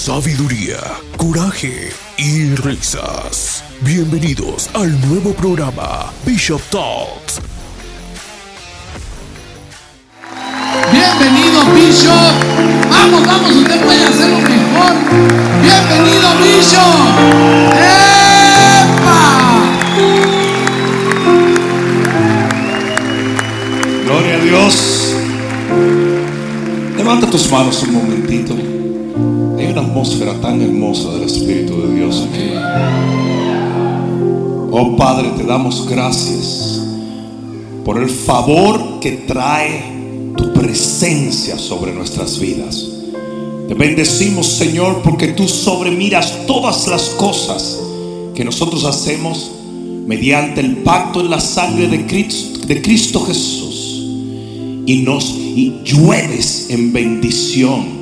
sabiduría, coraje y risas. Bienvenidos al nuevo programa Bishop Talks. Bienvenido Bishop. Vamos, vamos, usted puede hacerlo mejor. Bienvenido Bishop. ¡Epa! Gloria a Dios. Levanta tus manos un momentito. Atmósfera tan hermosa del Espíritu de Dios aquí. Oh Padre, te damos gracias por el favor que trae tu presencia sobre nuestras vidas. Te bendecimos, Señor, porque tú sobremiras todas las cosas que nosotros hacemos mediante el pacto en la sangre de Cristo, de Cristo Jesús. Y nos y llueves en bendición.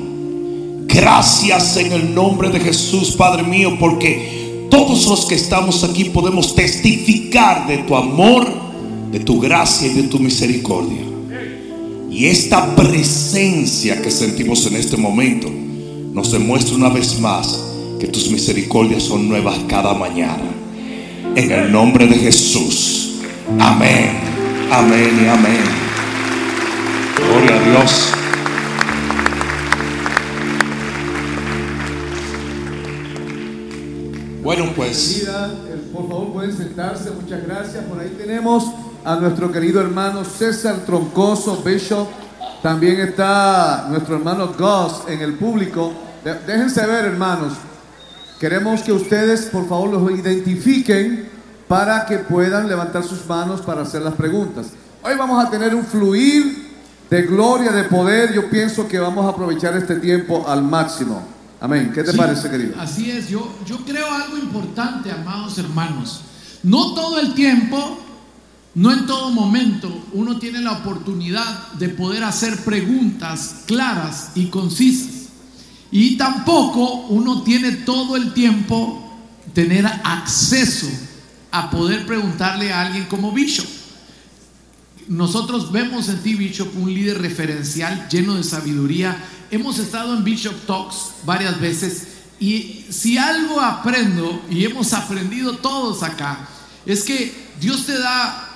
Gracias en el nombre de Jesús, Padre mío, porque todos los que estamos aquí podemos testificar de tu amor, de tu gracia y de tu misericordia. Y esta presencia que sentimos en este momento nos demuestra una vez más que tus misericordias son nuevas cada mañana. En el nombre de Jesús. Amén. Amén y amén. Gloria a Dios. Bueno, pues eh, Por favor, pueden sentarse. Muchas gracias. Por ahí tenemos a nuestro querido hermano César Troncoso, Bishop. También está nuestro hermano Gus en el público. Déjense ver, hermanos. Queremos que ustedes, por favor, los identifiquen para que puedan levantar sus manos para hacer las preguntas. Hoy vamos a tener un fluir de gloria, de poder. Yo pienso que vamos a aprovechar este tiempo al máximo. Amén. ¿Qué te Sí, parece, querido? Así es, yo, yo creo algo importante, amados hermanos. No todo el tiempo, no en todo momento, uno tiene la oportunidad de poder hacer preguntas claras y concisas. Y tampoco uno tiene todo el tiempo tener acceso a poder preguntarle a alguien como Bishop. Nosotros vemos en ti, Bishop, un líder referencial lleno de sabiduría. Hemos estado en Bishop Talks varias veces y si algo aprendo, y hemos aprendido todos acá, es que Dios te da,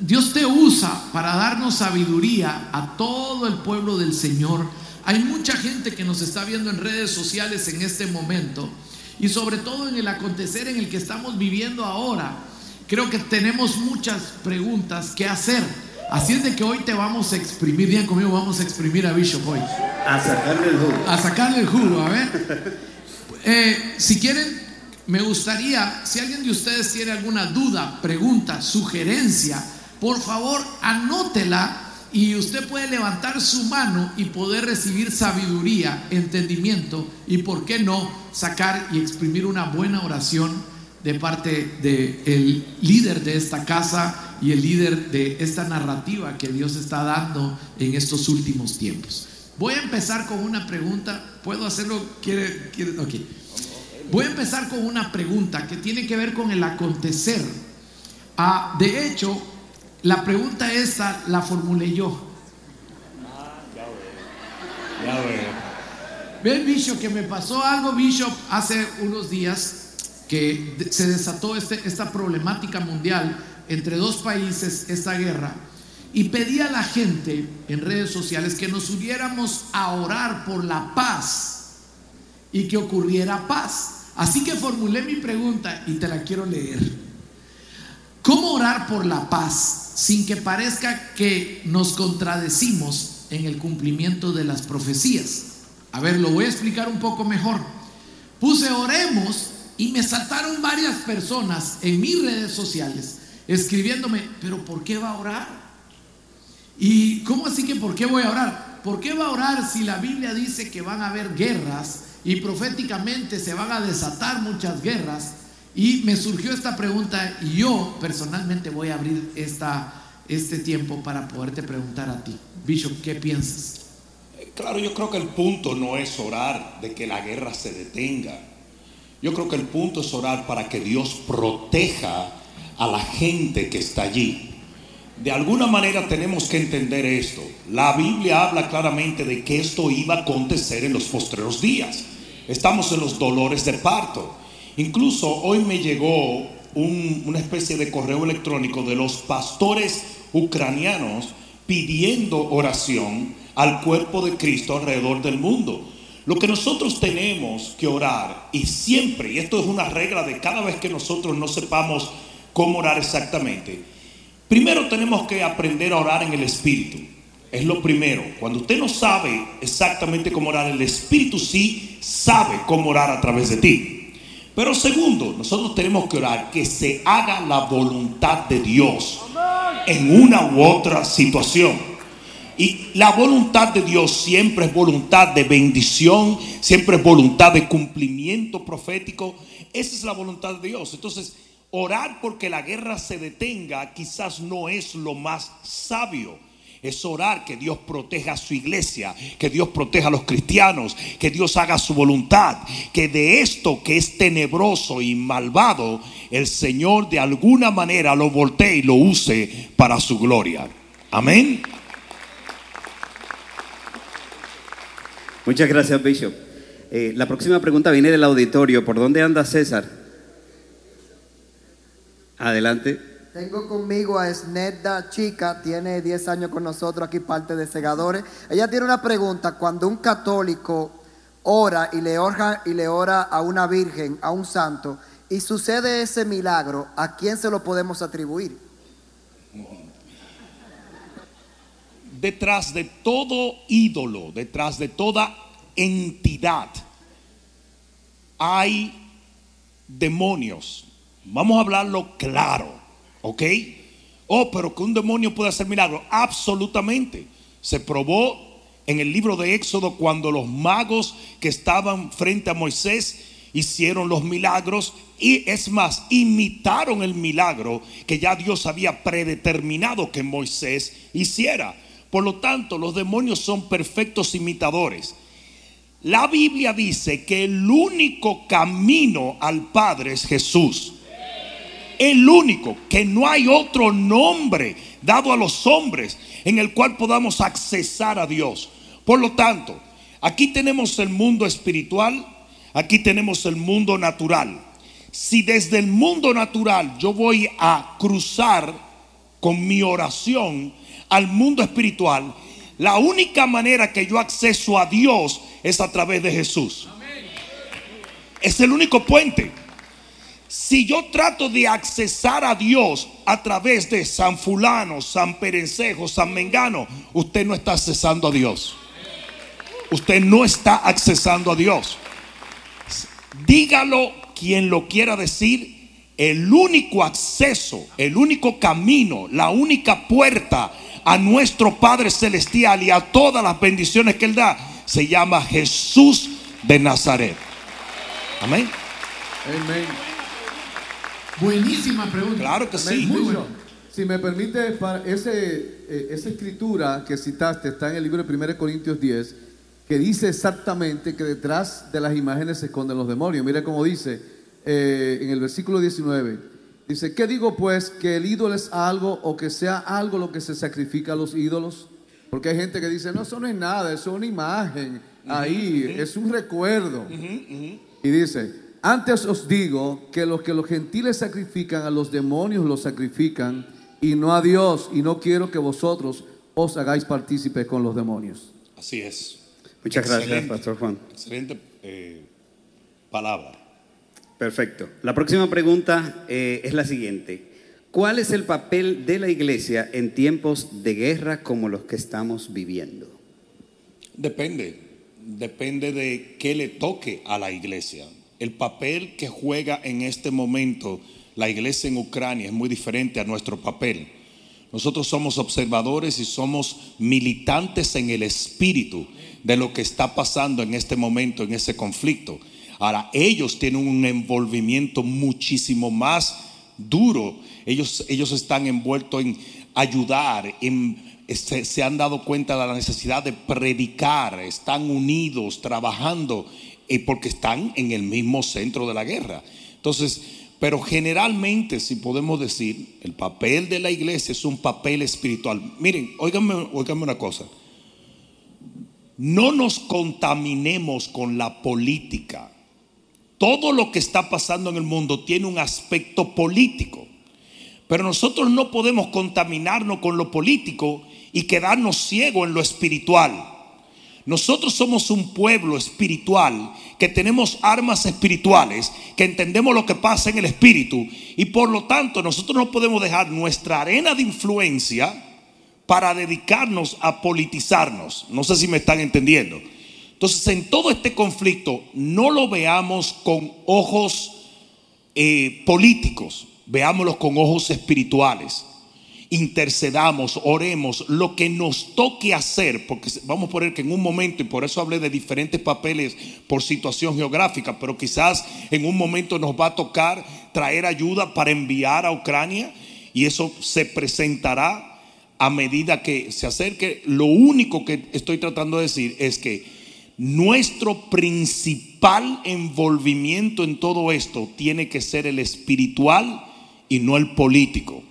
Dios te usa para darnos sabiduría a todo el pueblo del Señor. Hay mucha gente que nos está viendo en redes sociales en este momento y sobre todo en el acontecer en el que estamos viviendo ahora. Creo que tenemos muchas preguntas que hacer. Así es de que hoy te vamos a exprimir, bien conmigo, vamos a exprimir a Bishop hoy. A sacarle el jugo. A sacarle el jugo, a ver. Eh, si quieren, me gustaría, si alguien de ustedes tiene alguna duda, pregunta, sugerencia, por favor anótela y usted puede levantar su mano y poder recibir sabiduría, entendimiento y, por qué no, sacar y exprimir una buena oración de parte del líder de esta casa y el líder de esta narrativa que Dios está dando en estos últimos tiempos. Voy a empezar con una pregunta. ¿Puedo hacerlo? ¿Quiere? quiere? Ok. Voy a empezar con una pregunta que tiene que ver con el acontecer. Ah, de hecho, la pregunta esta la formulé yo. ya veo. Ven, Bishop, que me pasó algo, Bishop, hace unos días que se desató este- esta problemática mundial entre dos países, esta guerra, y pedí a la gente en redes sociales que nos uniéramos a orar por la paz y que ocurriera paz. Así que formulé mi pregunta y te la quiero leer. ¿Cómo orar por la paz sin que parezca que nos contradecimos en el cumplimiento de las profecías? A ver, lo voy a explicar un poco mejor. Puse oremos y me saltaron varias personas en mis redes sociales escribiéndome, pero ¿por qué va a orar? ¿Y cómo así que por qué voy a orar? ¿Por qué va a orar si la Biblia dice que van a haber guerras y proféticamente se van a desatar muchas guerras? Y me surgió esta pregunta y yo personalmente voy a abrir esta, este tiempo para poderte preguntar a ti. Bishop, ¿qué piensas? Claro, yo creo que el punto no es orar de que la guerra se detenga. Yo creo que el punto es orar para que Dios proteja a la gente que está allí. De alguna manera tenemos que entender esto. La Biblia habla claramente de que esto iba a acontecer en los postreros días. estamos en los dolores de parto. Incluso hoy me llegó un- una especie de correo electrónico de los pastores ucranianos pidiendo oración al cuerpo de Cristo alrededor del mundo. Lo que nosotros tenemos que orar, y siempre, y esto es una regla de cada vez que nosotros no sepamos cómo orar exactamente, primero tenemos que aprender a orar en el Espíritu. Es lo primero. Cuando usted no sabe exactamente cómo orar, el Espíritu sí sabe cómo orar a través de ti. Pero segundo, nosotros tenemos que orar que se haga la voluntad de Dios en una u otra situación. Y la voluntad de Dios siempre es voluntad de bendición, siempre es voluntad de cumplimiento profético. Esa es la voluntad de Dios. Entonces, orar porque la guerra se detenga quizás no es lo más sabio. Es orar que Dios proteja a su iglesia, que Dios proteja a los cristianos, que Dios haga su voluntad, que de esto que es tenebroso y malvado, el Señor de alguna manera lo voltee y lo use para su gloria. Amén. Muchas gracias, Bishop. Eh, la próxima pregunta viene del auditorio. ¿Por dónde anda César? Adelante. Tengo conmigo a Snedda Chica, tiene 10 años con nosotros aquí, parte de Segadores. Ella tiene una pregunta, cuando un católico ora y le ora, y le ora a una virgen, a un santo, y sucede ese milagro, ¿a quién se lo podemos atribuir? Detrás de todo ídolo, detrás de toda entidad, hay demonios. Vamos a hablarlo claro, ¿ok? Oh, pero que un demonio puede hacer milagros. Absolutamente. Se probó en el libro de Éxodo cuando los magos que estaban frente a Moisés hicieron los milagros y es más, imitaron el milagro que ya Dios había predeterminado que Moisés hiciera. Por lo tanto, los demonios son perfectos imitadores. La Biblia dice que el único camino al Padre es Jesús. El único, que no hay otro nombre dado a los hombres en el cual podamos accesar a Dios. Por lo tanto, aquí tenemos el mundo espiritual, aquí tenemos el mundo natural. Si desde el mundo natural yo voy a cruzar con mi oración al mundo espiritual, la única manera que yo acceso a Dios es a través de Jesús. Es el único puente. Si yo trato de accesar a Dios a través de San Fulano, San Perencejo, San Mengano, usted no está accesando a Dios. Usted no está accesando a Dios. Dígalo quien lo quiera decir. El único acceso, el único camino, la única puerta a nuestro Padre Celestial y a todas las bendiciones que Él da, se llama Jesús de Nazaret. Amén. Amén. Buenísima pregunta. Claro que sí. Muy bueno. Si me permite, para ese, eh, esa escritura que citaste está en el libro de 1 Corintios 10, que dice exactamente que detrás de las imágenes se esconden los demonios. Mira cómo dice eh, en el versículo 19. Dice, ¿qué digo pues? ¿Que el ídolo es algo o que sea algo lo que se sacrifica a los ídolos? Porque hay gente que dice, no, eso no es nada, eso es una imagen. Ahí, es un recuerdo. Y dice, antes os digo que los que los gentiles sacrifican a los demonios los sacrifican y no a Dios. Y no quiero que vosotros os hagáis partícipes con los demonios. Así es. Muchas gracias. Pastor Juan. Excelente eh, palabra. Perfecto. La próxima pregunta eh, es la siguiente. ¿Cuál es el papel de la iglesia en tiempos de guerra como los que estamos viviendo? Depende, depende de qué le toque a la iglesia. El papel que juega en este momento la iglesia en Ucrania es muy diferente a nuestro papel. Nosotros somos observadores y somos militantes en el espíritu de lo que está pasando en este momento, en ese conflicto. Ahora, ellos tienen un envolvimiento muchísimo más duro. Ellos, ellos están envueltos en ayudar, en se, han dado cuenta de la necesidad de predicar, están unidos, trabajando, eh, porque están en el mismo centro de la guerra. Entonces, pero generalmente, si podemos decir, el papel de la iglesia es un papel espiritual. Miren, óiganme, óiganme una cosa. no nos contaminemos con la política. Todo lo que está pasando en el mundo tiene un aspecto político. Pero nosotros no podemos contaminarnos con lo político y quedarnos ciegos en lo espiritual. Nosotros somos un pueblo espiritual que tenemos armas espirituales, que entendemos lo que pasa en el espíritu y por lo tanto nosotros no podemos dejar nuestra arena de influencia para dedicarnos a politizarnos. No sé si me están entendiendo. Entonces en todo este conflicto no lo veamos con ojos eh, políticos, veámoslo con ojos espirituales intercedamos, oremos, lo que nos toque hacer, porque vamos a poner que en un momento, y por eso hablé de diferentes papeles por situación geográfica, pero quizás en un momento nos va a tocar traer ayuda para enviar a Ucrania y eso se presentará a medida que se acerque. Lo único que estoy tratando de decir es que nuestro principal envolvimiento en todo esto tiene que ser el espiritual y no el político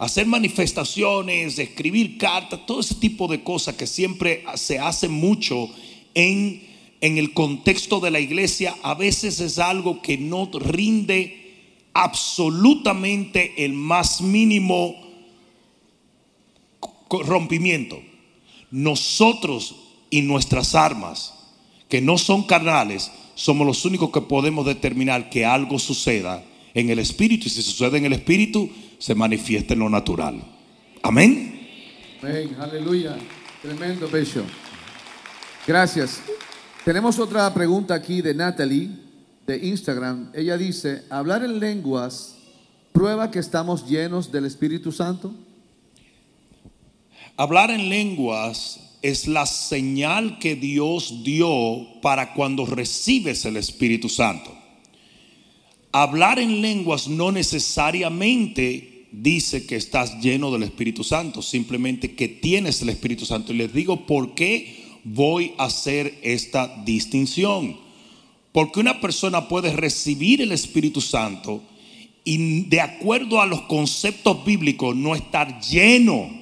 hacer manifestaciones, escribir cartas, todo ese tipo de cosas que siempre se hace mucho en, en el contexto de la iglesia, a veces es algo que no rinde absolutamente el más mínimo rompimiento. Nosotros y nuestras armas, que no son carnales, somos los únicos que podemos determinar que algo suceda en el espíritu. Y si sucede en el espíritu, se manifiesta en lo natural. Amén. Amén, aleluya. Tremendo, Bello. Gracias. Tenemos otra pregunta aquí de Natalie, de Instagram. Ella dice, ¿hablar en lenguas prueba que estamos llenos del Espíritu Santo? Hablar en lenguas es la señal que Dios dio para cuando recibes el Espíritu Santo. Hablar en lenguas no necesariamente dice que estás lleno del Espíritu Santo, simplemente que tienes el Espíritu Santo. Y les digo por qué voy a hacer esta distinción. Porque una persona puede recibir el Espíritu Santo y de acuerdo a los conceptos bíblicos no estar lleno.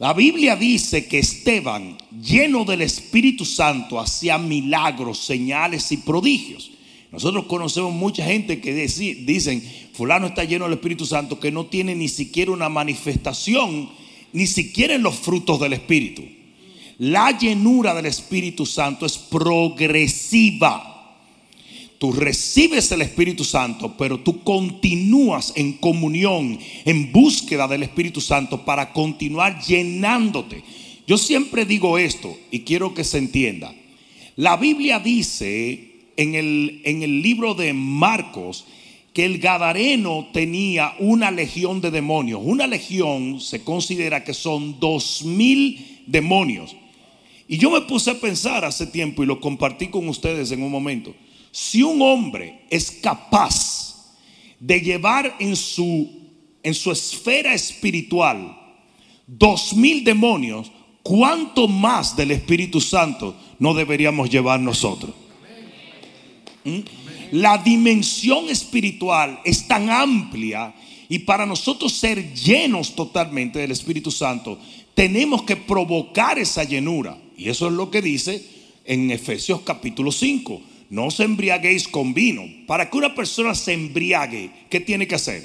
La Biblia dice que Esteban, lleno del Espíritu Santo, hacía milagros, señales y prodigios. Nosotros conocemos mucha gente que dicen, fulano está lleno del Espíritu Santo, que no tiene ni siquiera una manifestación, ni siquiera en los frutos del Espíritu. La llenura del Espíritu Santo es progresiva. Tú recibes el Espíritu Santo, pero tú continúas en comunión, en búsqueda del Espíritu Santo para continuar llenándote. Yo siempre digo esto y quiero que se entienda. La Biblia dice en el, en el libro de Marcos que el Gadareno tenía una legión de demonios. Una legión se considera que son dos mil demonios. Y yo me puse a pensar hace tiempo y lo compartí con ustedes en un momento. Si un hombre es capaz de llevar en su, en su esfera espiritual dos mil demonios, ¿cuánto más del Espíritu Santo no deberíamos llevar nosotros? ¿Mm? La dimensión espiritual es tan amplia y para nosotros ser llenos totalmente del Espíritu Santo, tenemos que provocar esa llenura. Y eso es lo que dice en Efesios capítulo 5. No os embriaguéis con vino. Para que una persona se embriague, ¿qué tiene que hacer?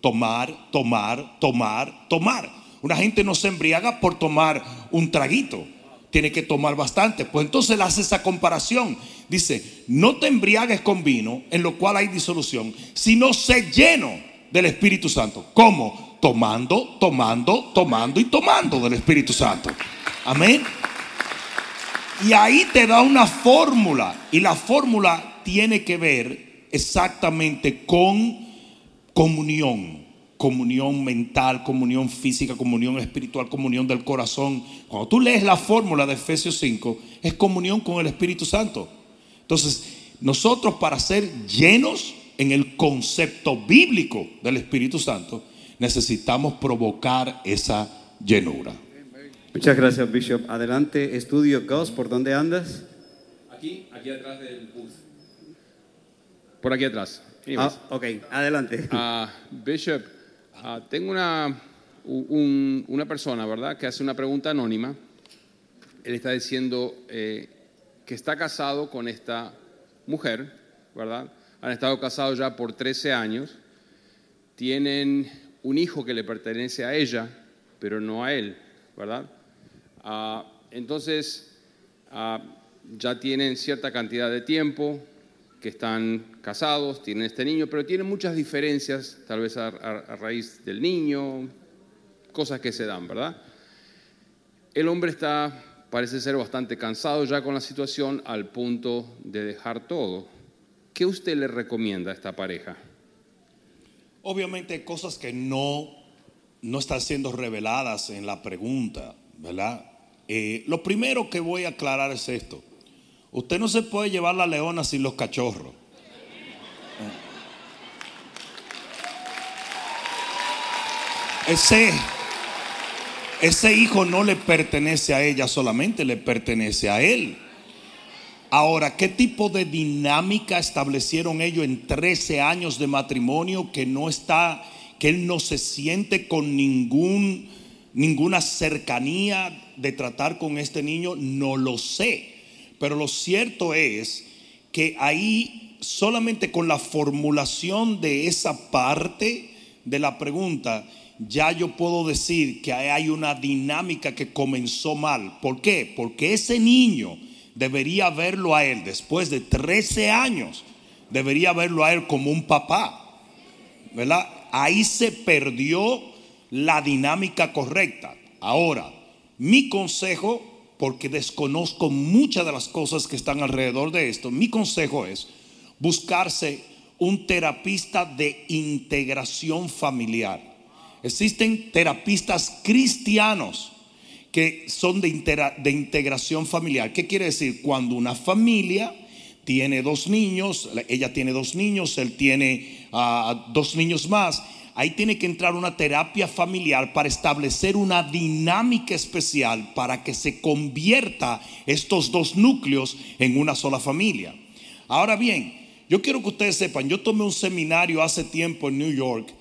Tomar, tomar, tomar, tomar. Una gente no se embriaga por tomar un traguito tiene que tomar bastante. Pues entonces él hace esa comparación. Dice, no te embriagues con vino, en lo cual hay disolución, sino sé lleno del Espíritu Santo. ¿Cómo? Tomando, tomando, tomando y tomando del Espíritu Santo. Amén. Y ahí te da una fórmula. Y la fórmula tiene que ver exactamente con comunión comunión mental, comunión física, comunión espiritual, comunión del corazón. Cuando tú lees la fórmula de Efesios 5, es comunión con el Espíritu Santo. Entonces, nosotros para ser llenos en el concepto bíblico del Espíritu Santo, necesitamos provocar esa llenura. Muchas gracias, Bishop. Adelante, estudio Ghost, ¿por dónde andas? Aquí, aquí atrás del bus. Por aquí atrás. Ah, ok, adelante. Uh, Bishop, Ah, tengo una, una persona, ¿verdad?, que hace una pregunta anónima él está diciendo eh, que está casado con esta mujer, ¿verdad? Han estado casados ya por 13 años, tienen un hijo que le pertenece a ella, pero no a él, ¿verdad? Ah, entonces, ah, ya tienen cierta cantidad de tiempo que están casados, tienen este niño, pero tienen muchas diferencias, tal vez a, raíz del niño, cosas que se dan, ¿verdad? El hombre está parece ser bastante cansado ya con la situación al punto de dejar todo. ¿Qué usted le recomienda a esta pareja? Obviamente cosas que no, no están siendo reveladas en la pregunta, ¿verdad? Eh, lo primero que voy a aclarar es esto. Usted no se puede llevar la leona sin los cachorros. Ese, ese hijo no le pertenece a ella solamente, le pertenece a él. Ahora, ¿qué tipo de dinámica establecieron ellos en 13 años de matrimonio que no está, que él no se siente con ningún, ninguna cercanía de tratar con este niño? No lo sé. Pero lo cierto es que ahí solamente con la formulación de esa parte de la pregunta, ya yo puedo decir que hay una dinámica que comenzó mal. ¿Por qué? Porque ese niño debería verlo a él después de 13 años, debería verlo a él como un papá. ¿Verdad? Ahí se perdió la dinámica correcta. Ahora, mi consejo, porque desconozco muchas de las cosas que están alrededor de esto, mi consejo es buscarse un terapista de integración familiar Existen terapistas cristianos que son de, integración familiar. ¿Qué quiere decir? Cuando una familia tiene dos niños, ella tiene dos niños, él tiene ah, dos niños más, ahí tiene que entrar una terapia familiar para establecer una dinámica especial para que se convierta estos dos núcleos en una sola familia. Ahora bien, yo quiero que ustedes sepan, yo tomé un seminario hace tiempo en New York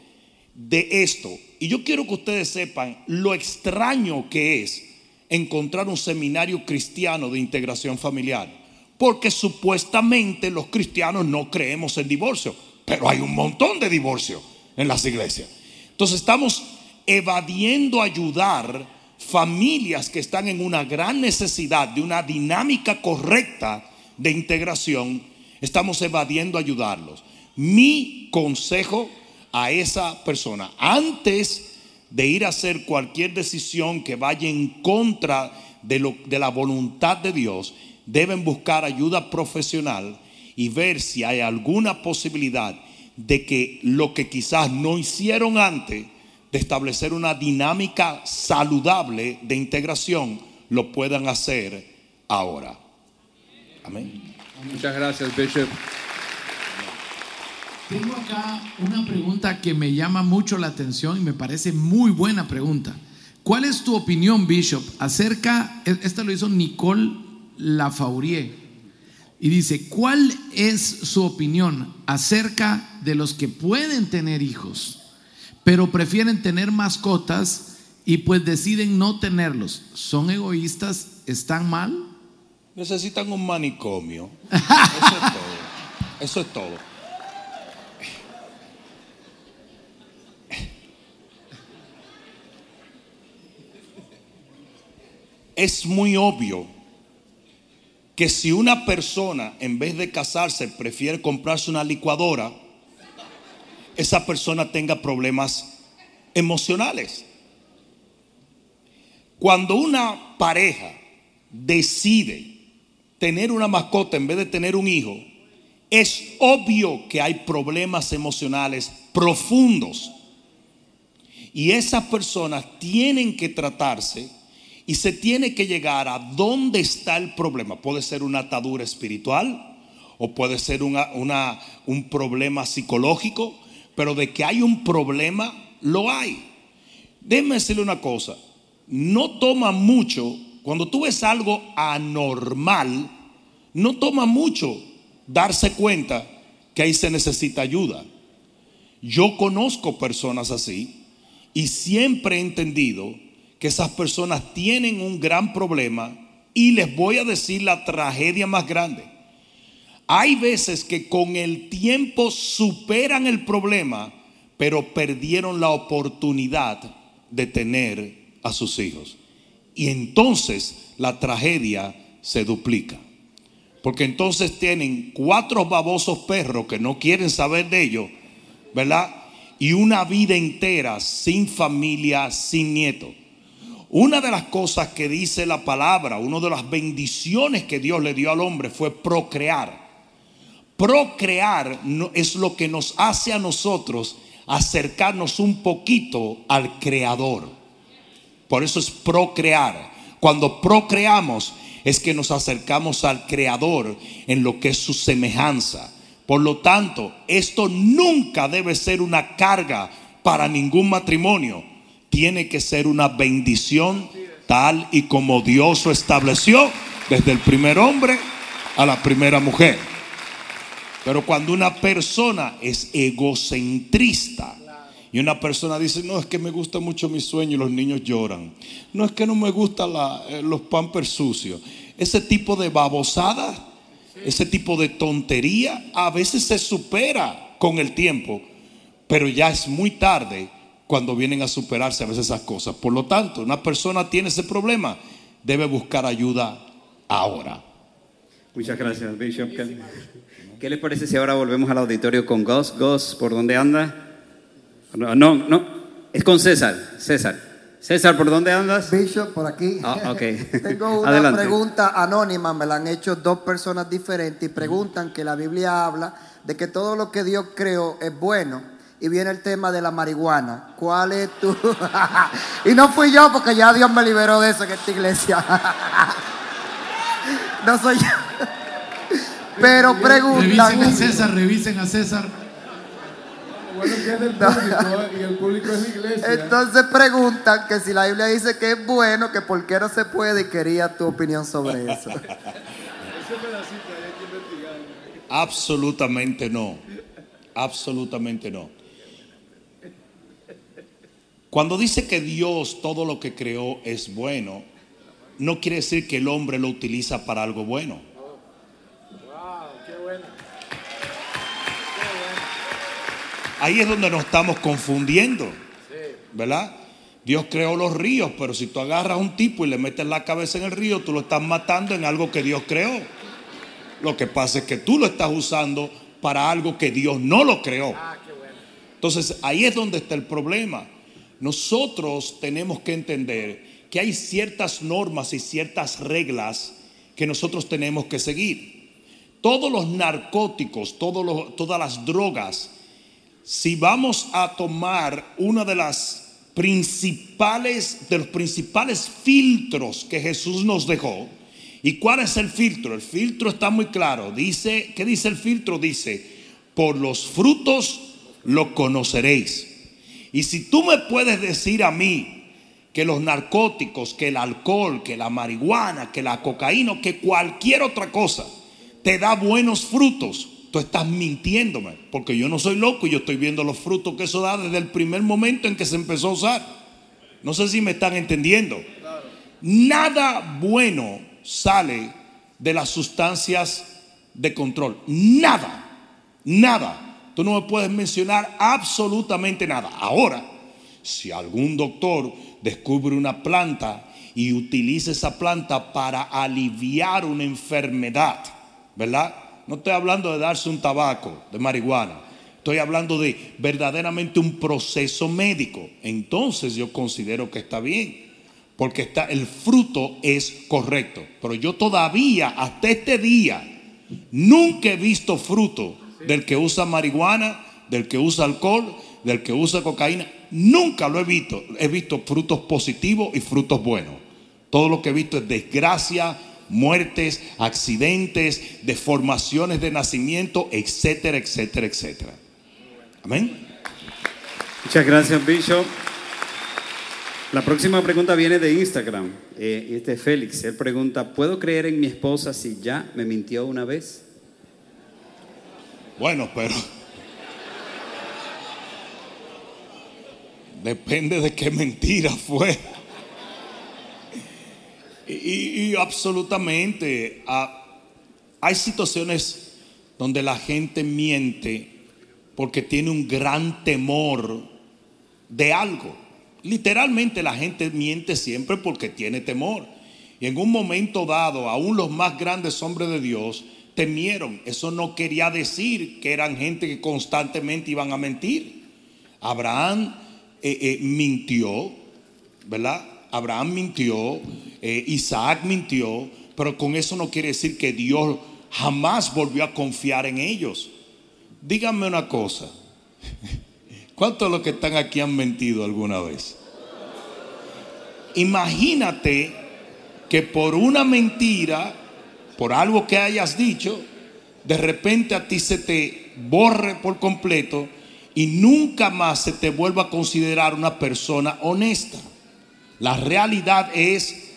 de esto. Y yo quiero que ustedes sepan lo extraño que es encontrar un seminario cristiano de integración familiar. Porque supuestamente los cristianos no creemos en divorcio, pero hay un montón de divorcio en las iglesias. Entonces estamos evadiendo ayudar familias que están en una gran necesidad de una dinámica correcta de integración. Estamos evadiendo ayudarlos. Mi consejo a esa persona antes de ir a hacer cualquier decisión que vaya en contra de, lo, de la voluntad de Dios, deben buscar ayuda profesional y ver si hay alguna posibilidad de que lo que quizás no hicieron antes de establecer una dinámica saludable de integración, lo puedan hacer ahora. Amén. Muchas gracias, Bishop. Tengo acá una pregunta que me llama mucho la atención y me parece muy buena pregunta. ¿Cuál es tu opinión, Bishop, acerca, e, esta lo hizo Nicole Lafaurier, y dice, ¿cuál es su opinión acerca de los que pueden tener hijos, pero prefieren tener mascotas y pues deciden no tenerlos? ¿Son egoístas? ¿Están mal? Necesitan un manicomio. Eso es todo. Eso es todo. es muy obvio que si una persona en vez de casarse prefiere comprarse una licuadora, esa persona tenga problemas emocionales. Cuando una pareja decide tener una mascota en vez de tener un hijo, es obvio que hay problemas emocionales profundos. Y esas personas tienen que tratarse y se tiene que llegar a dónde está el problema. Puede ser una atadura espiritual o puede ser un problema psicológico, pero de que hay un problema, lo hay. Déjeme decirle una cosa, no toma mucho, cuando tú ves algo anormal, no toma mucho darse cuenta que ahí se necesita ayuda. Yo conozco personas así y siempre he entendido que esas personas tienen un gran problema Y les voy a decir la tragedia más grande. Hay veces que con el tiempo superan el problema, pero perdieron la oportunidad de tener a sus hijos. Y entonces la tragedia se duplica. Porque entonces tienen cuatro babosos perros que no quieren saber de ellos, ¿verdad? Y una vida entera sin familia, sin nieto. Una de las cosas que dice la palabra, una de las bendiciones que Dios le dio al hombre fue procrear. Procrear es lo que nos hace a nosotros acercarnos un poquito al Creador. Por eso es procrear. Cuando procreamos es que nos acercamos al Creador en lo que es su semejanza. Por lo tanto, esto nunca debe ser una carga para ningún matrimonio. Tiene que ser una bendición tal y como Dios lo estableció desde el primer hombre a la primera mujer. Pero cuando una persona es egocentrista y una persona dice, no, es que me gusta mucho mi sueño y los niños lloran. No es que no me gustan eh, los pampers sucios. Ese tipo de babosada, ese tipo de tontería, a veces se supera con el tiempo, pero ya es muy tarde cuando vienen a superarse a veces esas cosas. Por lo tanto, una persona tiene ese problema, debe buscar ayuda ahora. Muchas gracias, Bishop. ¿Qué les parece si ahora volvemos al auditorio con Gus? Gus, ¿por dónde anda? No, no, es con César. César. César, ¿por dónde andas? Bishop, por aquí. Ah, Tengo una pregunta anónima, me la han hecho dos personas diferentes y preguntan que la Biblia habla de que todo lo que Dios creó es bueno. Y viene el tema de la marihuana. ¿Cuál es tu...? y no fui yo porque ya Dios me liberó de eso en esta iglesia. no soy yo. Pero preguntan... Revisen a César, revisen a César. Entonces preguntan que si la Biblia dice que es bueno, que por qué no se puede y quería tu opinión sobre eso. Absolutamente no. Absolutamente no. Cuando dice que Dios todo lo que creó es bueno, no quiere decir que el hombre lo utiliza para algo bueno. Ahí es donde nos estamos confundiendo. ¿Verdad? Dios creó los ríos, pero si tú agarras a un tipo y le metes la cabeza en el río, tú lo estás matando en algo que Dios creó. Lo que pasa es que tú lo estás usando para algo que Dios no lo creó. Entonces ahí es donde está el problema. Nosotros tenemos que entender que hay ciertas normas y ciertas reglas que nosotros tenemos que seguir. Todos los narcóticos, todas las drogas, si vamos a tomar una de las principales, de los principales filtros que Jesús nos dejó, ¿y cuál es el filtro? El filtro está muy claro. Dice, ¿qué dice el filtro? Dice, por los frutos lo conoceréis. Y si tú me puedes decir a mí que los narcóticos, que el alcohol, que la marihuana, que la cocaína, que cualquier otra cosa te da buenos frutos, tú estás mintiéndome, porque yo no soy loco y yo estoy viendo los frutos que eso da desde el primer momento en que se empezó a usar. No sé si me están entendiendo. Nada bueno sale de las sustancias de control. Nada, nada. Tú no me puedes mencionar absolutamente nada. Ahora, si algún doctor descubre una planta y utiliza esa planta para aliviar una enfermedad, ¿verdad? No estoy hablando de darse un tabaco de marihuana. Estoy hablando de verdaderamente un proceso médico. Entonces yo considero que está bien. Porque está, el fruto es correcto. Pero yo todavía, hasta este día, nunca he visto fruto del que usa marihuana, del que usa alcohol, del que usa cocaína. Nunca lo he visto. He visto frutos positivos y frutos buenos. Todo lo que he visto es desgracia, muertes, accidentes, deformaciones de nacimiento, etcétera, etcétera, etcétera. Amén. Muchas gracias, Bishop. La próxima pregunta viene de Instagram. Eh, este es Félix. Él pregunta, ¿puedo creer en mi esposa si ya me mintió una vez? Bueno, pero... Depende de qué mentira fue. Y, absolutamente. Ah, hay situaciones donde la gente miente porque tiene un gran temor de algo. Literalmente la gente miente siempre porque tiene temor. Y en un momento dado, aún los más grandes hombres de Dios temieron. Eso no quería decir que eran gente que constantemente iban a mentir. Abraham eh, eh, mintió, ¿verdad? Abraham mintió, eh, Isaac mintió, pero con eso no quiere decir que Dios jamás volvió a confiar en ellos. Díganme una cosa. ¿Cuántos de los que están aquí han mentido alguna vez? Imagínate que por una mentira, por algo que hayas dicho, de repente a ti se te borre por completo y nunca más se te vuelva a considerar una persona honesta. La realidad es,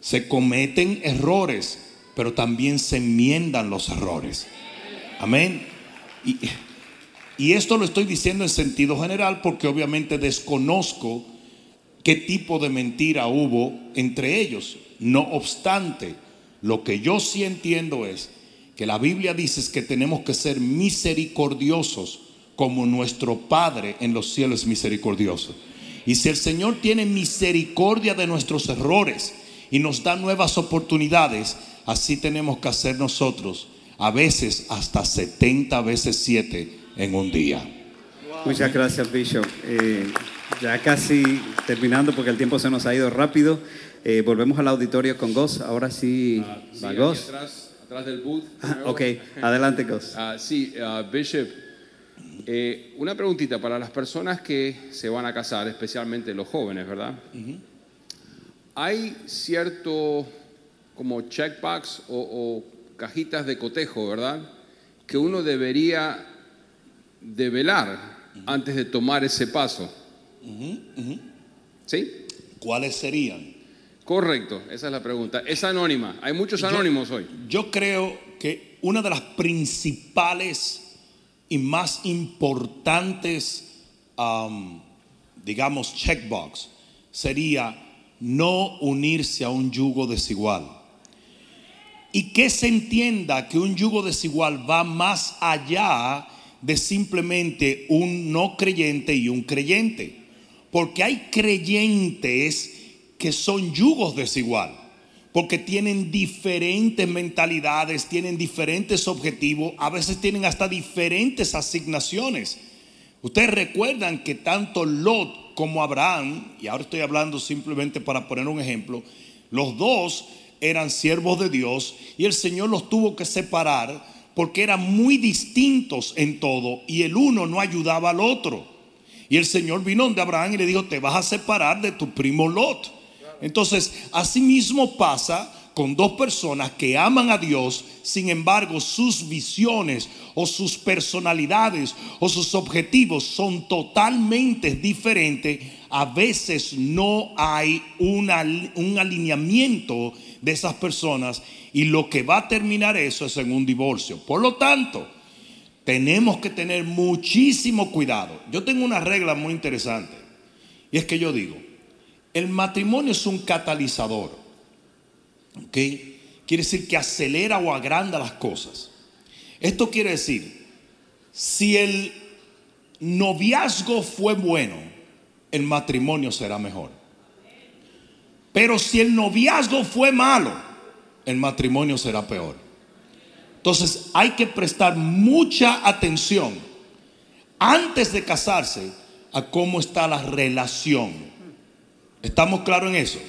se cometen errores, pero también se enmiendan los errores. Amén. Y, y esto lo estoy diciendo en sentido general porque obviamente desconozco qué tipo de mentira hubo entre ellos. No obstante, lo que yo sí entiendo es que la Biblia dice que tenemos que ser misericordiosos como nuestro Padre en los cielos es misericordioso. Y si el Señor tiene misericordia de nuestros errores y nos da nuevas oportunidades, así tenemos que hacer nosotros, a veces hasta 70 veces 7 en un día. Muchas gracias, Bishop. Eh, ya casi terminando porque el tiempo se nos ha ido rápido. Eh, volvemos al auditorio con Goz. Ahora sí, sí, va Goz. atrás, atrás del booth. Ah, ok, adelante, Goz. Ah, sí, Bishop, eh, una preguntita para las personas que se van a casar, especialmente los jóvenes, ¿verdad? Hay cierto como checkbox o, o cajitas de cotejo, ¿verdad? Que uno debería develar antes de tomar ese paso. ¿Sí? ¿Cuáles serían? Correcto, esa es la pregunta. Es anónima. Hay muchos Yo- anónimos hoy. Yo creo que una de las principales y más importantes, um, digamos, checkbox sería no unirse a un yugo desigual. Y que se entienda que un yugo desigual va más allá de simplemente un no creyente y un creyente. Porque hay creyentes que son yugos desigual. Porque tienen diferentes mentalidades, tienen diferentes objetivos, a veces tienen hasta diferentes asignaciones. Ustedes recuerdan que tanto Lot como Abraham, y ahora estoy hablando simplemente para poner un ejemplo, los dos eran siervos de Dios y el Señor los tuvo que separar porque eran muy distintos en todo y el uno no ayudaba al otro. Y el Señor vino donde Abraham y le dijo, te vas a separar de tu primo Lot. Entonces, así mismo pasa con dos personas que aman a Dios, sin embargo sus visiones o sus personalidades o sus objetivos son totalmente diferentes, a veces no hay un alineamiento de esas personas y lo que va a terminar eso es en un divorcio. Por lo tanto, tenemos que tener muchísimo cuidado. Yo tengo una regla muy interesante y es que yo digo, el matrimonio es un catalizador. ¿Ok? Quiere decir que acelera o agranda las cosas. Esto quiere decir, si el noviazgo fue bueno, el matrimonio será mejor. Pero si el noviazgo fue malo, el matrimonio será peor. Entonces hay que prestar mucha atención antes de casarse a cómo está la relación. ¿Estamos claros en eso?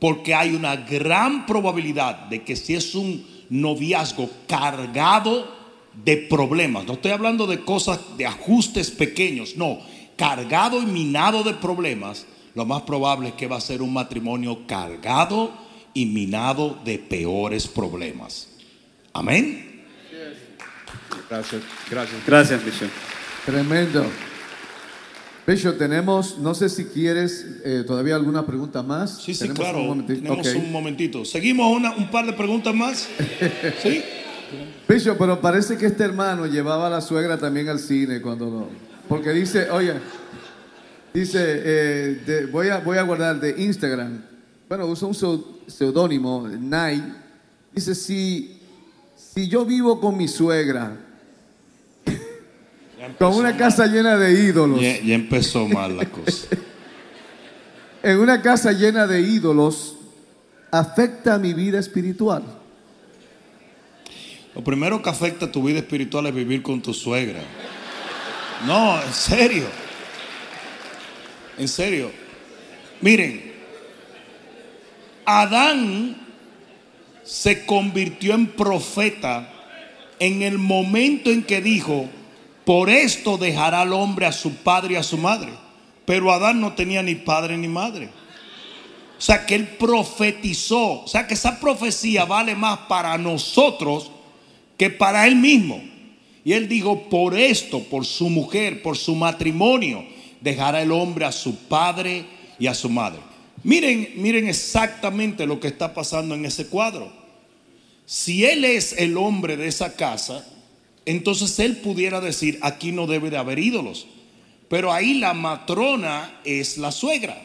Porque hay una gran probabilidad de que si es un noviazgo cargado de problemas, no estoy hablando de cosas, de ajustes pequeños, no, cargado y minado de problemas, lo más probable es que va a ser un matrimonio cargado y minado de peores problemas. Amén. Gracias, gracias. Gracias, Bishop. Tremendo. Bishop, tenemos, no sé si quieres eh, todavía alguna pregunta más. Sí, sí, Tenemos claro. un. Tenemos un momentito. Seguimos una- un par de preguntas más. ¿Sí? Bishop, pero parece que este hermano llevaba a la suegra también al cine cuando no. Porque dice, oye, dice, eh, de- voy, a, voy a guardar de Instagram. bueno, usa un seu- seudónimo, Nai, dice, si, si yo vivo con mi suegra, con una casa llena de ídolos, Ya, ya empezó mal la cosa. en una casa llena de ídolos, afecta mi vida espiritual. Lo primero que afecta a tu vida espiritual es vivir con tu suegra. No, en serio. En serio. Miren, Adán se convirtió en profeta en el momento en que dijo, por esto dejará al hombre a su padre y a su madre. Pero Adán no tenía ni padre ni madre. O sea que él profetizó. O sea que esa profecía vale más para nosotros que para él mismo. Y él dijo, por esto, por su mujer, por su matrimonio, dejará el hombre a su padre y a su madre. Miren, miren exactamente lo que está pasando en ese cuadro. Si él es el hombre de esa casa, entonces él pudiera decir, aquí no debe de haber ídolos. Pero ahí la matrona es la suegra.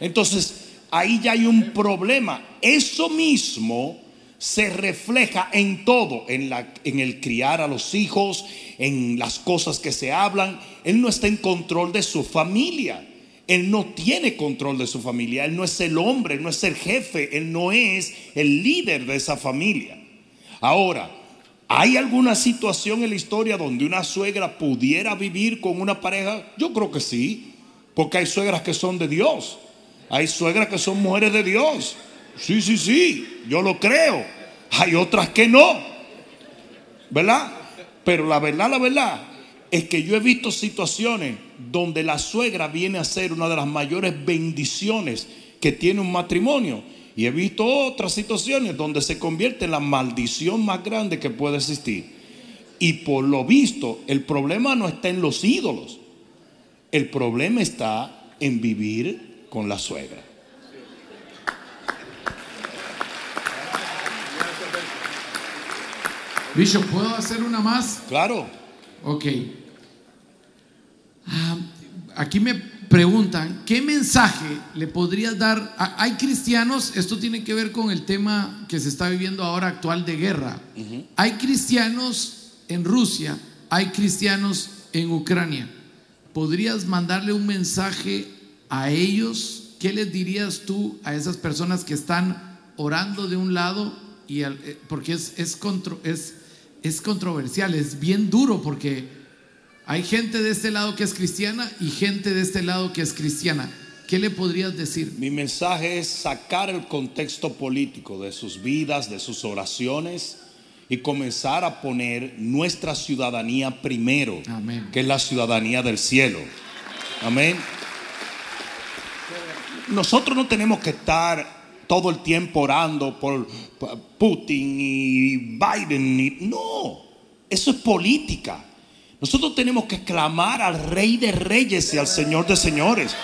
Entonces, ahí ya hay un problema. Eso mismo se refleja en todo, en, la, en el criar a los hijos, en las cosas que se hablan. Él no está en control de su familia. Él no tiene control de su familia. Él no es el hombre, él no es el jefe, él no es el líder de esa familia. Ahora, ¿hay alguna situación en la historia donde una suegra pudiera vivir con una pareja? Yo creo que sí, porque hay suegras que son de Dios. Hay suegras que son mujeres de Dios. Sí, sí, sí, yo lo creo. Hay otras que no. ¿Verdad? Pero la verdad, la verdad es que yo he visto situaciones donde la suegra viene a ser una de las mayores bendiciones que tiene un matrimonio. Y he visto otras situaciones donde se convierte en la maldición más grande que puede existir. Y por lo visto, el problema no está en los ídolos. El problema está en vivir con la suegra. Bishop, ¿puedo hacer una más? Claro. Ok. Ah, aquí me preguntan, ¿qué mensaje le podrías dar? a- Hay cristianos, esto tiene que ver con el tema que se está viviendo ahora actual de guerra. Hay cristianos en Rusia, hay cristianos en Ucrania. ¿Podrías mandarle un mensaje a ellos? ¿Qué les dirías tú a esas personas que están orando de un lado? Y al- eh, porque es, es, contro- es, es controversial, es bien duro porque hay gente de este lado que es cristiana y gente de este lado que es cristiana. ¿Qué le podrías decir? Mi mensaje es sacar el contexto político de sus vidas, de sus oraciones y comenzar a poner nuestra ciudadanía primero, Amén. que es la ciudadanía del cielo. Amén. Nosotros no tenemos que estar todo el tiempo orando por Putin y Biden. y- no, eso es política. Nosotros tenemos que clamar al Rey de Reyes y al Señor de Señores.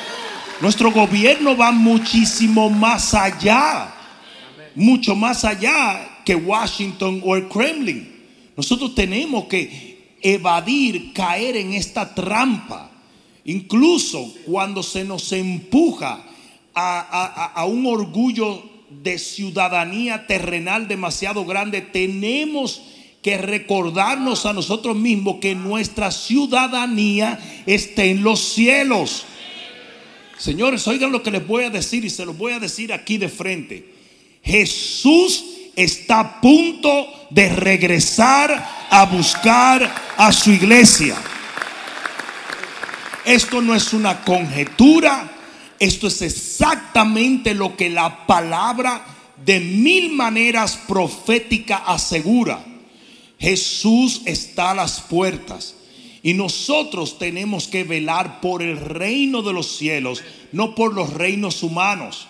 Nuestro gobierno va muchísimo más allá, mucho más allá que Washington o el Kremlin. Nosotros tenemos que evadir, caer en esta trampa. Incluso cuando se nos empuja a, un orgullo de ciudadanía terrenal demasiado grande, tenemos que recordarnos a nosotros mismos que nuestra ciudadanía está en los cielos. Señores, oigan lo que les voy a decir y se los voy a decir aquí de frente. Jesús está a punto de regresar a buscar a su iglesia. Esto no es una conjetura, esto es exactamente lo que la palabra de mil maneras profética asegura. Jesús está a las puertas y nosotros tenemos que velar por el reino de los cielos, no por los reinos humanos.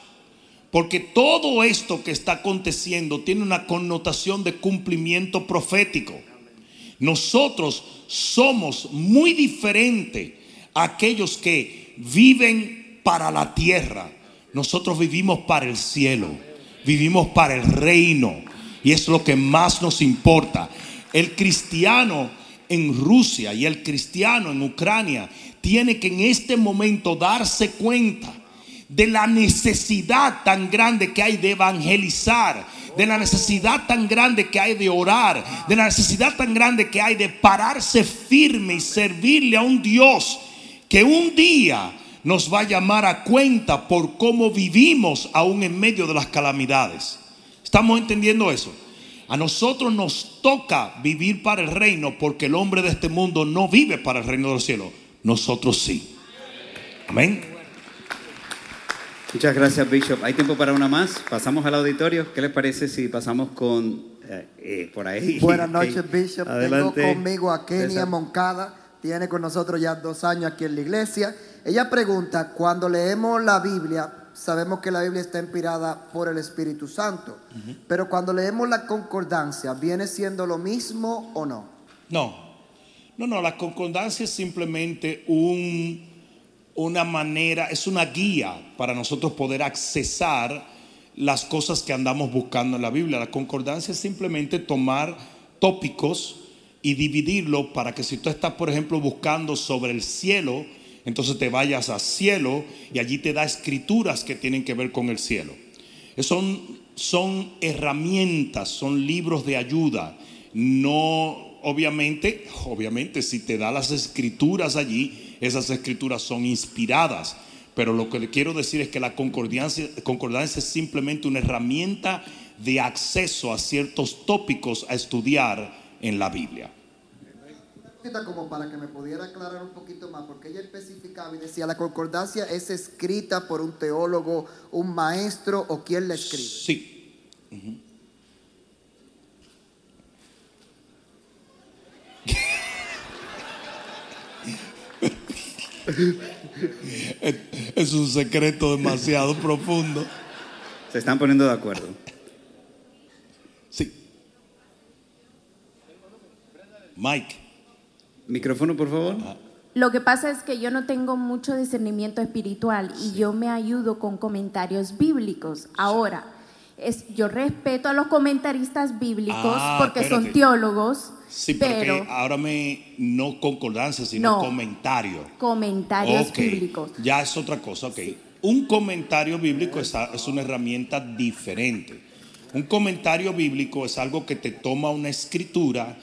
Porque todo esto que está aconteciendo tiene una connotación de cumplimiento profético. Nosotros somos muy diferentes a aquellos que viven para la tierra. Nosotros vivimos para el cielo, vivimos para el reino. Y es lo que más nos importa. El cristiano en Rusia y el cristiano en Ucrania tiene que en este momento darse cuenta de la necesidad tan grande que hay de evangelizar, de la necesidad tan grande que hay de orar, de la necesidad tan grande que hay de pararse firme y servirle a un Dios que un día nos va a llamar a cuenta por cómo vivimos aún en medio de las calamidades. ¿Estamos entendiendo eso? A nosotros nos toca vivir para el reino porque el hombre de este mundo no vive para el reino del cielo. Nosotros sí. Amén. Muchas gracias, Bishop. ¿Hay tiempo para una más? Pasamos al auditorio. ¿Qué les parece si pasamos con eh, eh, por ahí? Buenas noches, Bishop. Adelante. Tengo conmigo a Kenia. Moncada. Tiene con nosotros ya dos años aquí en la iglesia. Ella pregunta, cuando leemos la Biblia, sabemos que la Biblia está inspirada por el Espíritu Santo, pero cuando leemos la concordancia, ¿viene siendo lo mismo o no? No, no, no, la concordancia es simplemente un, una manera, es una guía para nosotros poder accesar las cosas que andamos buscando en la Biblia. La concordancia es simplemente tomar tópicos y dividirlo para que si tú estás, por ejemplo, buscando sobre el cielo, entonces te vayas a cielo y allí te da escrituras que tienen que ver con el cielo. Son, son herramientas, son libros de ayuda. No, obviamente, obviamente, si te da las escrituras allí, esas escrituras son inspiradas. Pero lo que le quiero decir es que la concordancia, concordancia es simplemente una herramienta de acceso a ciertos tópicos a estudiar en la Biblia. Como para que me pudiera aclarar un poquito más, porque ella especificaba y decía, la concordancia es escrita por un teólogo, un maestro o quien la escribe. Sí. Es un secreto demasiado profundo. Se están poniendo de acuerdo. Sí. Mike. Micrófono, por favor. Lo que pasa es que yo no tengo mucho discernimiento espiritual y yo me ayudo con comentarios bíblicos. Ahora, es, yo respeto a los comentaristas bíblicos Ah, porque son teólogos, Sí, porque pero ahora me no concordancia, sino No. comentario. comentarios bíblicos. Ya es otra cosa, ok. Un comentario bíblico es, es una herramienta diferente. Un comentario bíblico es algo que te toma una escritura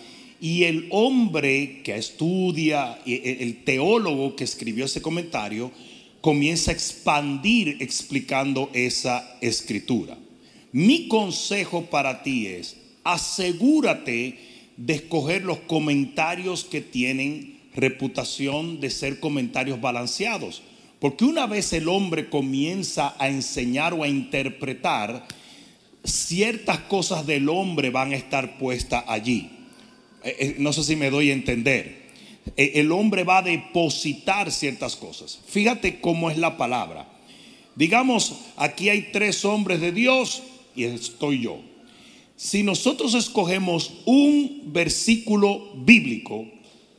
y el hombre que estudia, el el teólogo que escribió ese comentario, comienza a expandir explicando esa escritura. Mi consejo para ti es, asegúrate de escoger los comentarios que tienen reputación de ser comentarios balanceados. Porque una vez el hombre comienza a enseñar o a interpretar, ciertas cosas del hombre van a estar puestas allí. Eh, eh, No sé si me doy a entender. Eh, El hombre va a depositar ciertas cosas. Fíjate cómo es la palabra. Digamos, aquí hay tres hombres de Dios y estoy yo. Si nosotros escogemos un versículo bíblico,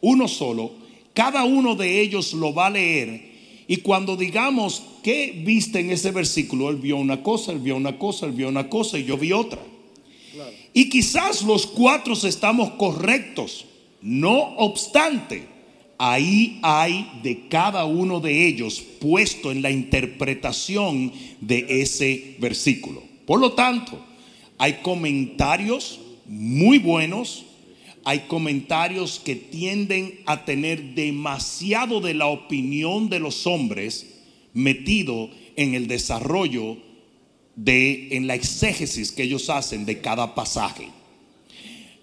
uno solo, cada uno de ellos lo va a leer y cuando digamos qué viste en ese versículo, él vio una cosa, él vio una cosa, él vio una cosa y yo vi otra. Y quizás los cuatro estamos correctos. No obstante, ahí hay de cada uno de ellos puesto en la interpretación de ese versículo. Por lo tanto, hay comentarios muy buenos, hay comentarios que tienden a tener demasiado de la opinión de los hombres metido en el desarrollo de en la exégesis que ellos hacen de cada pasaje.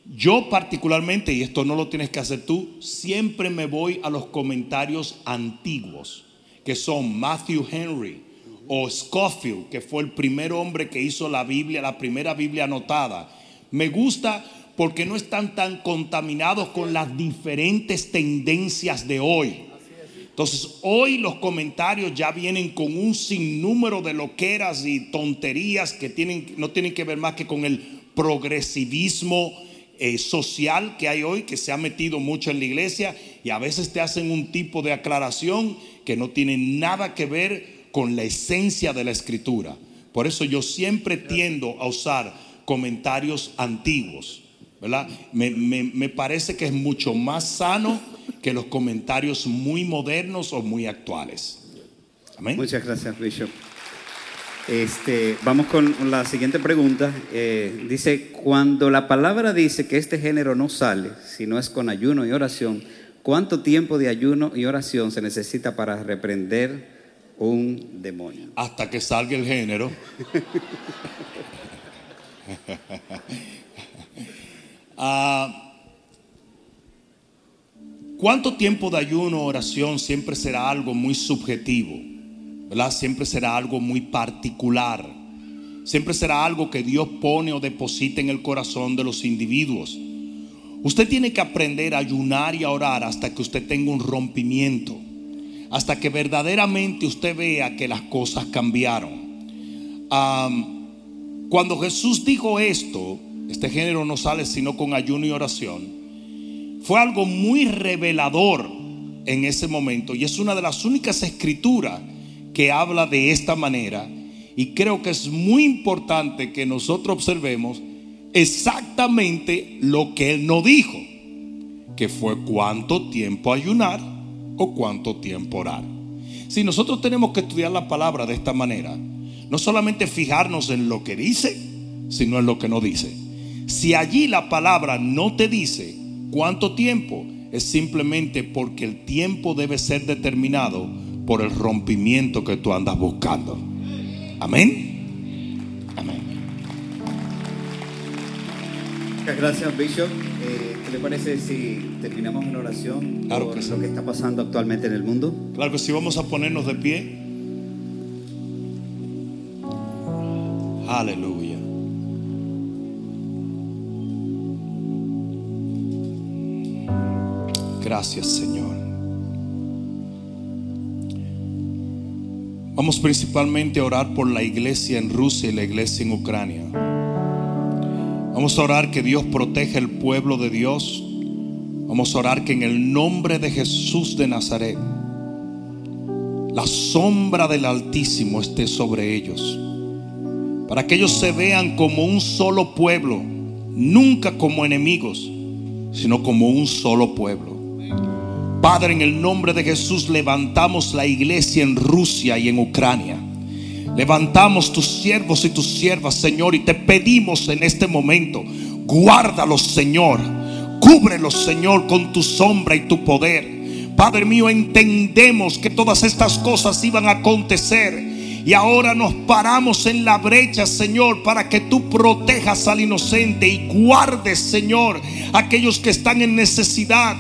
Yo particularmente, y esto no lo tienes que hacer tú, siempre me voy a los comentarios antiguos, que son Matthew Henry o Scofield, que fue el primer hombre que hizo la Biblia, la primera Biblia anotada. Me gusta porque no están tan contaminados con las diferentes tendencias de hoy. Entonces, hoy los comentarios ya vienen con un sinnúmero de loqueras y tonterías que tienen, no tienen que ver más que con el progresivismo eh, social que hay hoy, que se ha metido mucho en la iglesia y a veces te hacen un tipo de aclaración que no tiene nada que ver con la esencia de la escritura. Por eso yo siempre tiendo a usar comentarios antiguos, ¿verdad? Me, me- me parece que es mucho más sano que los comentarios muy modernos o muy actuales. Amén. Muchas gracias, Bishop. Este, vamos con la siguiente pregunta. Eh, dice, cuando la palabra dice que este género no sale, si no es con ayuno y oración, ¿cuánto tiempo de ayuno y oración se necesita para reprender un demonio? Hasta que salga el género. Ah, ¿Cuánto tiempo de ayuno o oración siempre será algo muy subjetivo? ¿Verdad? Siempre será algo muy particular. Siempre será algo que Dios pone o deposita en el corazón de los individuos. Usted tiene que aprender a ayunar y a orar hasta que usted tenga un rompimiento. Hasta que verdaderamente usted vea que las cosas cambiaron. cuando Jesús dijo esto, este género no sale sino con ayuno y oración fue algo muy revelador en ese momento y es una de las únicas escrituras que habla de esta manera y creo que es muy importante que nosotros observemos exactamente lo que él no dijo, que fue cuánto tiempo ayunar o cuánto tiempo orar. Si nosotros tenemos que estudiar la palabra de esta manera, no solamente fijarnos en lo que dice, sino en lo que no dice. Si allí la palabra no te dice ¿Cuánto tiempo? Es simplemente porque el tiempo debe ser determinado por el rompimiento que tú andas buscando. Amén. Amén. Muchas gracias, Bishop. Eh, ¿Qué le parece si terminamos una oración claro por que sí. lo que está pasando actualmente en el mundo? Claro que sí, vamos a ponernos de pie. Aleluya. Gracias Señor. Vamos principalmente a orar por la iglesia en Rusia y la iglesia en Ucrania. Vamos a orar que Dios proteja el pueblo de Dios. Vamos a orar que en el nombre de Jesús de Nazaret, la sombra del Altísimo esté sobre ellos. Para que ellos se vean como un solo pueblo, nunca como enemigos, sino como un solo pueblo. Padre, en el nombre de Jesús levantamos la iglesia en Rusia y en Ucrania. Levantamos tus siervos y tus siervas, Señor, y te pedimos en este momento, guárdalos, Señor. Cúbrelos, Señor, con tu sombra y tu poder. Padre mío, entendemos que todas estas cosas iban a acontecer. Y ahora nos paramos en la brecha, Señor, para que tú protejas al inocente y guardes, Señor, aquellos que están en necesidad.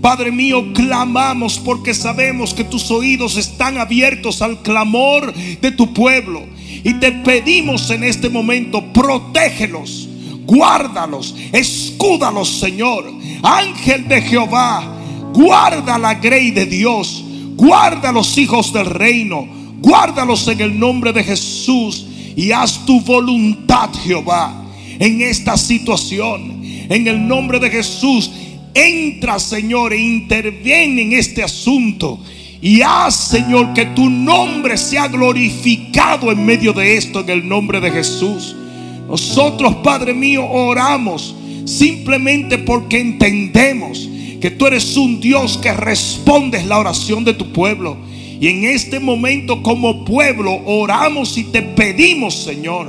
Padre mío, clamamos porque sabemos que tus oídos están abiertos al clamor de tu pueblo. Y te pedimos en este momento, protégelos, guárdalos, escúdalos, Señor. Ángel de Jehová, guarda la grey de Dios, guarda los hijos del reino, guárdalos en el nombre de Jesús y haz tu voluntad, Jehová, en esta situación. En el nombre de Jesús, entra, Señor, e interviene en este asunto. Y haz, Señor, que tu nombre sea glorificado en medio de esto, en el nombre de Jesús. Nosotros, Padre mío, oramos simplemente porque entendemos que tú eres un Dios que respondes la oración de tu pueblo. Y en este momento como pueblo oramos y te pedimos, Señor,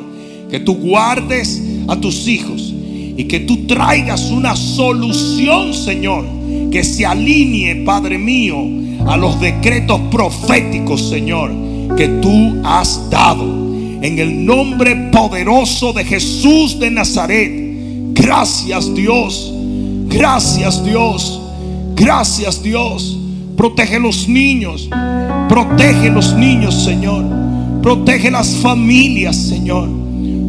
que tú guardes a tus hijos y que tú traigas una solución, Señor, que se alinee, Padre mío, a los decretos proféticos, Señor, que tú has dado. En el nombre poderoso de Jesús de Nazaret. Gracias Dios. Gracias Dios. Gracias Dios. Protege los niños. Protege los niños, Señor. Protege las familias, Señor.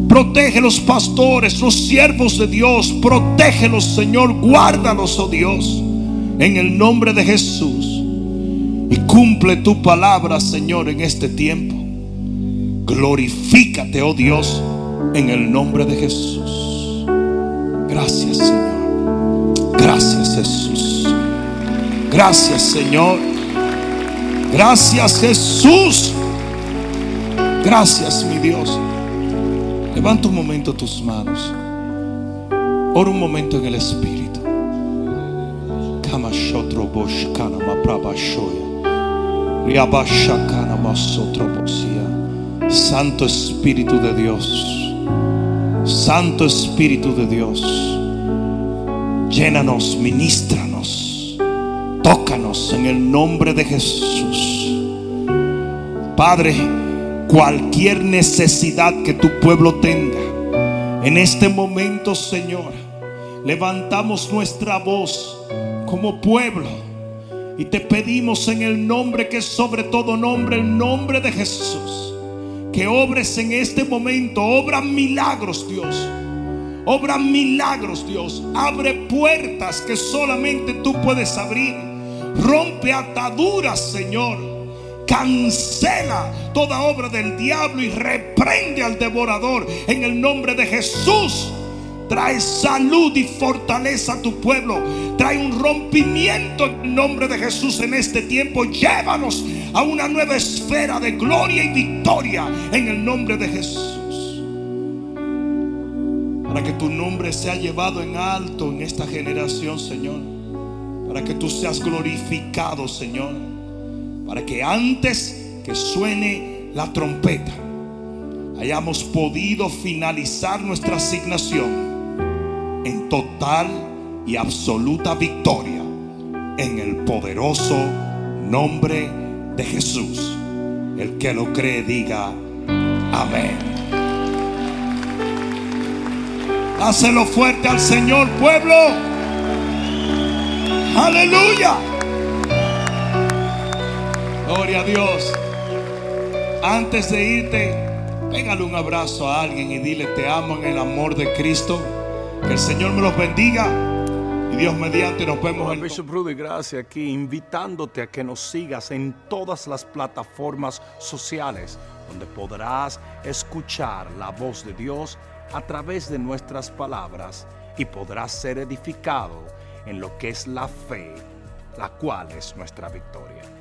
Protege los pastores, los siervos de Dios. Protégelos, Señor. Guárdalos, oh Dios. En el nombre de Jesús. Y cumple tu palabra, Señor, en este tiempo. Glorifícate, oh Dios, en el nombre de Jesús. Gracias, Señor. Gracias, Jesús. Gracias, Señor. Gracias, Jesús. Gracias, mi Dios. Levanta un momento tus manos. Ora un momento en el Espíritu. Santo Espíritu de Dios, Santo Espíritu de Dios, llénanos, ministranos, tócanos en el nombre de Jesús. Padre, cualquier necesidad que tu pueblo tenga, en este momento, Señor, levantamos nuestra voz como pueblo y te pedimos en el nombre que es sobre todo nombre, el nombre de Jesús, que obres en este momento, obra milagros, Dios. Obra milagros, Dios. Abre puertas que solamente tú puedes abrir. Rompe ataduras, Señor. Cancela toda obra del diablo y reprende al devorador en el nombre de Jesús. Trae salud y fortaleza a tu pueblo. Trae un rompimiento en nombre de Jesús en este tiempo. Llévanos a una nueva esfera de gloria y victoria en el nombre de Jesús. Para que tu nombre sea llevado en alto en esta generación, Señor. Para que tú seas glorificado, Señor. Para que antes que suene la trompeta hayamos podido finalizar nuestra asignación en total y absoluta victoria en el poderoso nombre de Jesús. El que lo cree diga amén. Dáselo fuerte al Señor, pueblo. Aleluya. Gloria a Dios. Antes de irte, pégale un abrazo a alguien y dile, te amo en el amor de Cristo. Que el Señor me los bendiga. Y Dios mediante nos vemos en... Bishop Rudy, gracias aquí, invitándote a que nos sigas en todas las plataformas sociales, donde podrás escuchar la voz de Dios a través de nuestras palabras y podrás ser edificado en lo que es la fe, la cual es nuestra victoria.